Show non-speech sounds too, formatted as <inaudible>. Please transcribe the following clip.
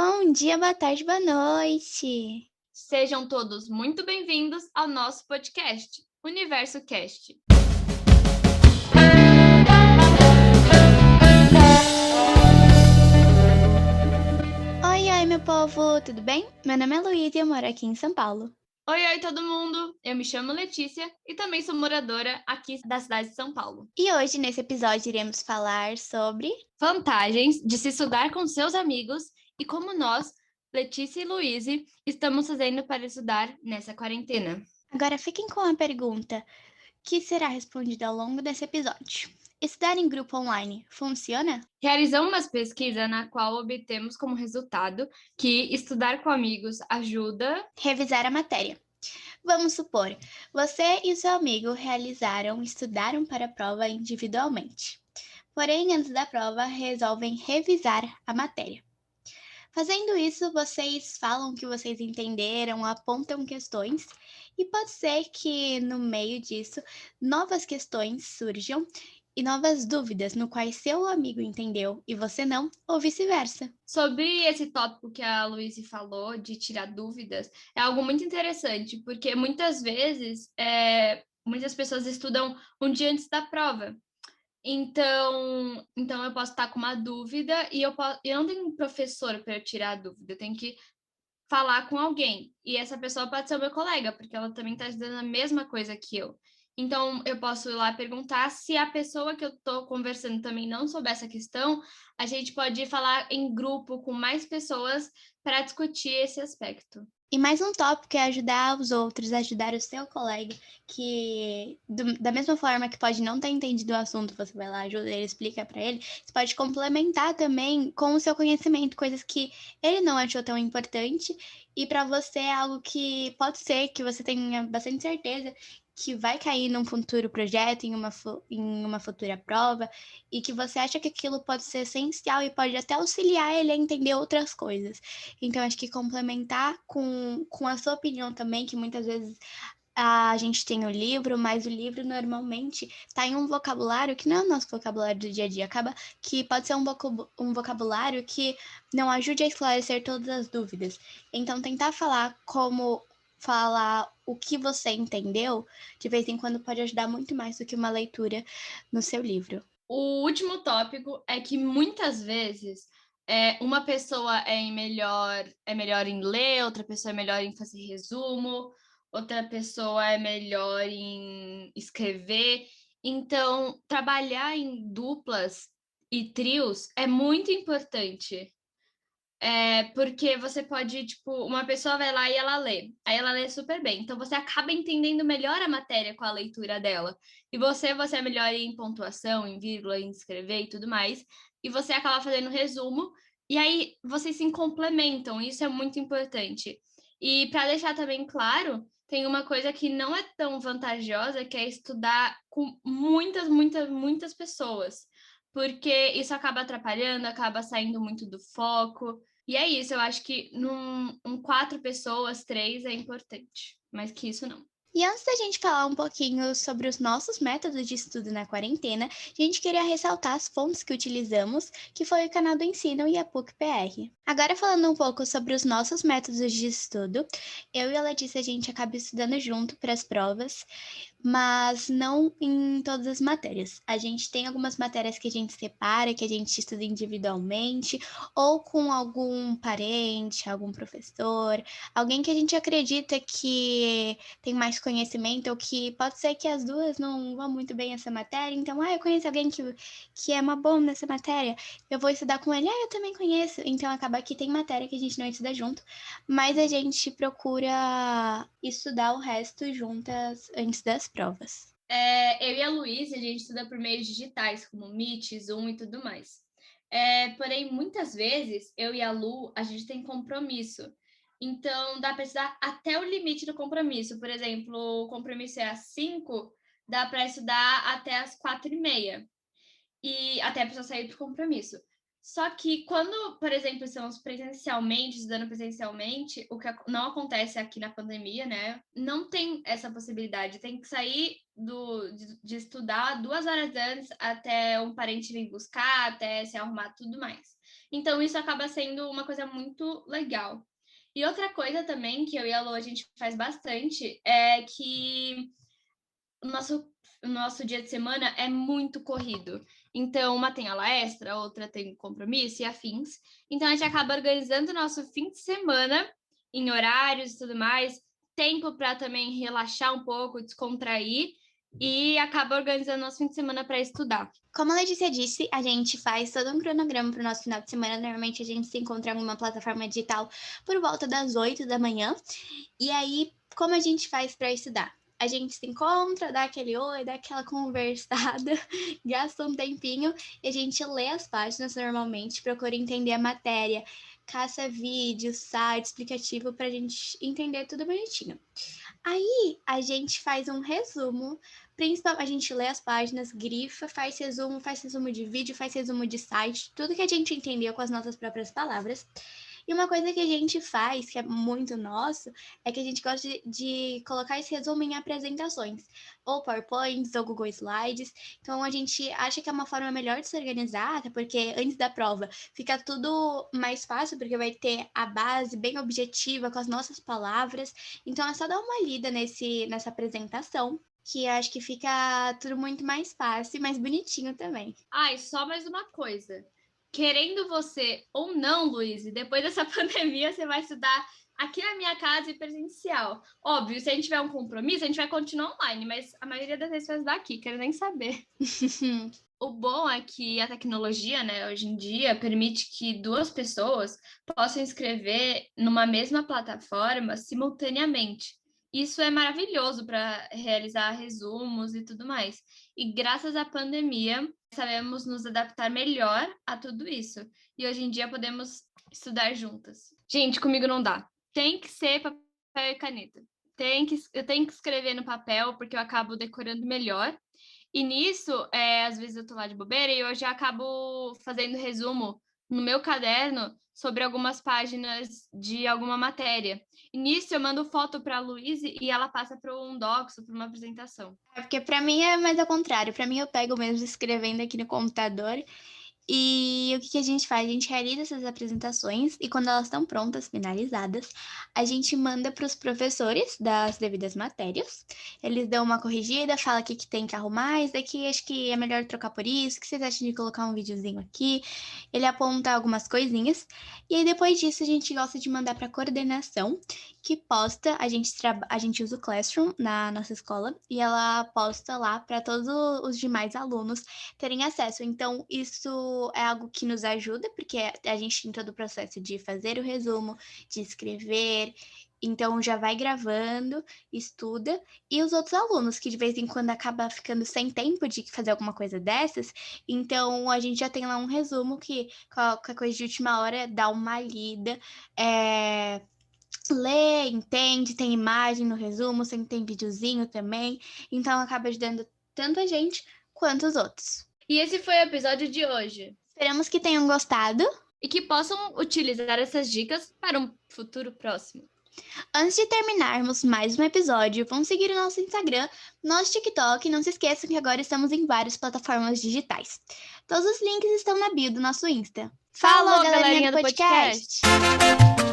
Bom dia, boa tarde, boa noite. Sejam todos muito bem-vindos ao nosso podcast, Universo Cast. Oi, oi, meu povo, tudo bem? Meu nome é Luísa e eu moro aqui em São Paulo. Oi, oi, todo mundo! Eu me chamo Letícia e também sou moradora aqui da cidade de São Paulo. E hoje, nesse episódio, iremos falar sobre vantagens de se estudar com seus amigos e como nós, Letícia e Luíse, estamos fazendo para estudar nessa quarentena. Agora fiquem com a pergunta que será respondida ao longo desse episódio. Estudar em grupo online funciona? Realizamos uma pesquisa na qual obtemos como resultado que estudar com amigos ajuda revisar a matéria. Vamos supor, você e seu amigo realizaram, estudaram para a prova individualmente. Porém, antes da prova, resolvem revisar a matéria. Fazendo isso, vocês falam que vocês entenderam, apontam questões, e pode ser que no meio disso novas questões surjam e novas dúvidas no quais seu amigo entendeu e você não, ou vice-versa. Sobre esse tópico que a Luísa falou, de tirar dúvidas, é algo muito interessante, porque muitas vezes é, muitas pessoas estudam um dia antes da prova. Então, então eu posso estar com uma dúvida e eu, posso, eu não tenho um professor para tirar a dúvida, eu tenho que falar com alguém. E essa pessoa pode ser o meu colega, porque ela também está estudando a mesma coisa que eu. Então, eu posso ir lá perguntar se a pessoa que eu estou conversando também não souber essa questão, a gente pode falar em grupo com mais pessoas para discutir esse aspecto. E mais um tópico é ajudar os outros, ajudar o seu colega, que do, da mesma forma que pode não ter entendido o assunto, você vai lá, ajuda ele, explica para ele, você pode complementar também com o seu conhecimento, coisas que ele não achou tão importante e para você é algo que pode ser que você tenha bastante certeza que vai cair num futuro projeto, em uma, em uma futura prova, e que você acha que aquilo pode ser essencial e pode até auxiliar ele a entender outras coisas. Então, acho que complementar com, com a sua opinião também, que muitas vezes a gente tem o livro, mas o livro normalmente está em um vocabulário que não é o nosso vocabulário do dia a dia. Acaba que pode ser um, um vocabulário que não ajude a esclarecer todas as dúvidas. Então, tentar falar como falar o que você entendeu, de vez em quando pode ajudar muito mais do que uma leitura no seu livro. O último tópico é que muitas vezes é, uma pessoa é melhor, é melhor em ler, outra pessoa é melhor em fazer resumo, outra pessoa é melhor em escrever. Então, trabalhar em duplas e trios é muito importante. É, porque você pode, tipo, uma pessoa vai lá e ela lê, aí ela lê super bem. Então você acaba entendendo melhor a matéria com a leitura dela. E você, você é melhor em pontuação, em vírgula, em escrever e tudo mais. E você acaba fazendo resumo, e aí vocês se complementam, isso é muito importante. E para deixar também claro, tem uma coisa que não é tão vantajosa, que é estudar com muitas, muitas, muitas pessoas porque isso acaba atrapalhando, acaba saindo muito do foco. E é isso, eu acho que num um quatro pessoas, três é importante, mas que isso não. E antes da gente falar um pouquinho sobre os nossos métodos de estudo na quarentena, a gente queria ressaltar as fontes que utilizamos, que foi o canal do Ensino e a PUC-PR. Agora falando um pouco sobre os nossos métodos de estudo, eu e a Letícia a gente acaba estudando junto para as provas, mas não em todas as matérias. A gente tem algumas matérias que a gente separa, que a gente estuda individualmente, ou com algum parente, algum professor, alguém que a gente acredita que tem mais conhecimento, ou que pode ser que as duas não vão muito bem essa matéria. Então, ah, eu conheço alguém que, que é uma boa nessa matéria, eu vou estudar com ele, ah, eu também conheço. Então, acaba que tem matéria que a gente não estuda junto, mas a gente procura estudar o resto juntas antes das provas? É, eu e a Luísa, a gente estuda por meios digitais, como Meet, Zoom e tudo mais. É, porém, muitas vezes, eu e a Lu, a gente tem compromisso. Então, dá para estudar até o limite do compromisso. Por exemplo, o compromisso é às 5, dá para estudar até às 4 e meia. E até a pessoa sair do compromisso. Só que quando, por exemplo, estamos presencialmente, estudando presencialmente, o que não acontece aqui na pandemia, né? Não tem essa possibilidade. Tem que sair do, de, de estudar duas horas antes até um parente vir buscar, até se arrumar tudo mais. Então, isso acaba sendo uma coisa muito legal. E outra coisa também que eu e a Lu a gente faz bastante é que o nosso, o nosso dia de semana é muito corrido. Então, uma tem aula extra, outra tem compromisso e afins. Então, a gente acaba organizando o nosso fim de semana em horários e tudo mais, tempo para também relaxar um pouco, descontrair e acaba organizando nosso fim de semana para estudar. Como a Letícia disse, a gente faz todo um cronograma para o nosso final de semana. Normalmente a gente se encontra em alguma plataforma digital por volta das 8 da manhã. E aí, como a gente faz para estudar? A gente se encontra, dá aquele oi, dá aquela <laughs> conversada, gasta um tempinho e a gente lê as páginas normalmente, procura entender a matéria, caça vídeo, site explicativo para a gente entender tudo bonitinho. Aí a gente faz um resumo, principalmente a gente lê as páginas, grifa, faz resumo, faz resumo de vídeo, faz resumo de site, tudo que a gente entendeu com as nossas próprias palavras. E uma coisa que a gente faz, que é muito nosso, é que a gente gosta de, de, colocar esse resumo em apresentações, ou PowerPoints, ou Google Slides. Então a gente acha que é uma forma melhor de se organizar, até porque antes da prova fica tudo mais fácil, porque vai ter a base bem objetiva com as nossas palavras. Então é só dar uma lida nesse, nessa apresentação que acho que fica tudo muito mais fácil e mais bonitinho também. Ah, e só mais uma coisa querendo você ou não, Luiz, depois dessa <laughs> pandemia você vai estudar aqui na minha casa e presencial. Óbvio, se a gente tiver um compromisso, a gente vai continuar online, mas a maioria das vezes vai estudar aqui, quero nem saber. <laughs> o bom é que a tecnologia, né, hoje em dia, permite que duas pessoas possam escrever numa mesma plataforma simultaneamente. Isso é maravilhoso para realizar resumos e tudo mais. E graças à pandemia, sabemos nos adaptar melhor a tudo isso. E hoje em dia podemos estudar juntas. Gente, comigo não dá. Tem que ser papel e caneta. Tem que, eu tenho que escrever no papel porque eu acabo decorando melhor. E nisso, é, às vezes eu tô lá de bobeira e eu já acabo fazendo resumo no meu caderno sobre algumas páginas de alguma matéria. E nisso eu mando foto para a Luíse e ela passa para um docs, para uma apresentação. É porque para mim é mais ao contrário. Para mim eu pego mesmo escrevendo aqui no computador e o que, que, a gente faz? A gente realiza essas apresentações e quando elas estão prontas, finalizadas, a gente manda para os professores das devidas matérias. Eles dão uma corrigida, fala o que, que tem que arrumar, isso daqui acho que é melhor trocar por isso, o que vocês acham de colocar um videozinho aqui? Ele aponta algumas coisinhas. E aí depois disso a gente gosta de mandar para a coordenação, que posta, a gente, a gente usa o Classroom na nossa escola e ela posta lá para todos os demais alunos terem acesso. Então, é algo que nos ajuda, porque a gente tem todo o processo de fazer o resumo, de escrever. Então já vai gravando, estuda, e os outros alunos que de vez em quando acaba ficando sem tempo de fazer alguma coisa dessas, então a gente já tem lá um resumo que qualquer coisa de última hora dá uma lida, é, lê, entende, tem imagem no resumo, sempre tem videozinho também, então acaba ajudando tanto a gente quanto os outros. E esse foi o episódio de hoje. Esperamos que tenham gostado e que possam utilizar essas dicas para um futuro próximo. Antes de terminarmos mais um episódio, vão seguir o nosso Instagram, nosso TikTok e não se esqueçam que agora estamos em várias plataformas digitais. Todos os links estão na bio do nosso Insta. Falou, Falou galerinha, galerinha do podcast. podcast.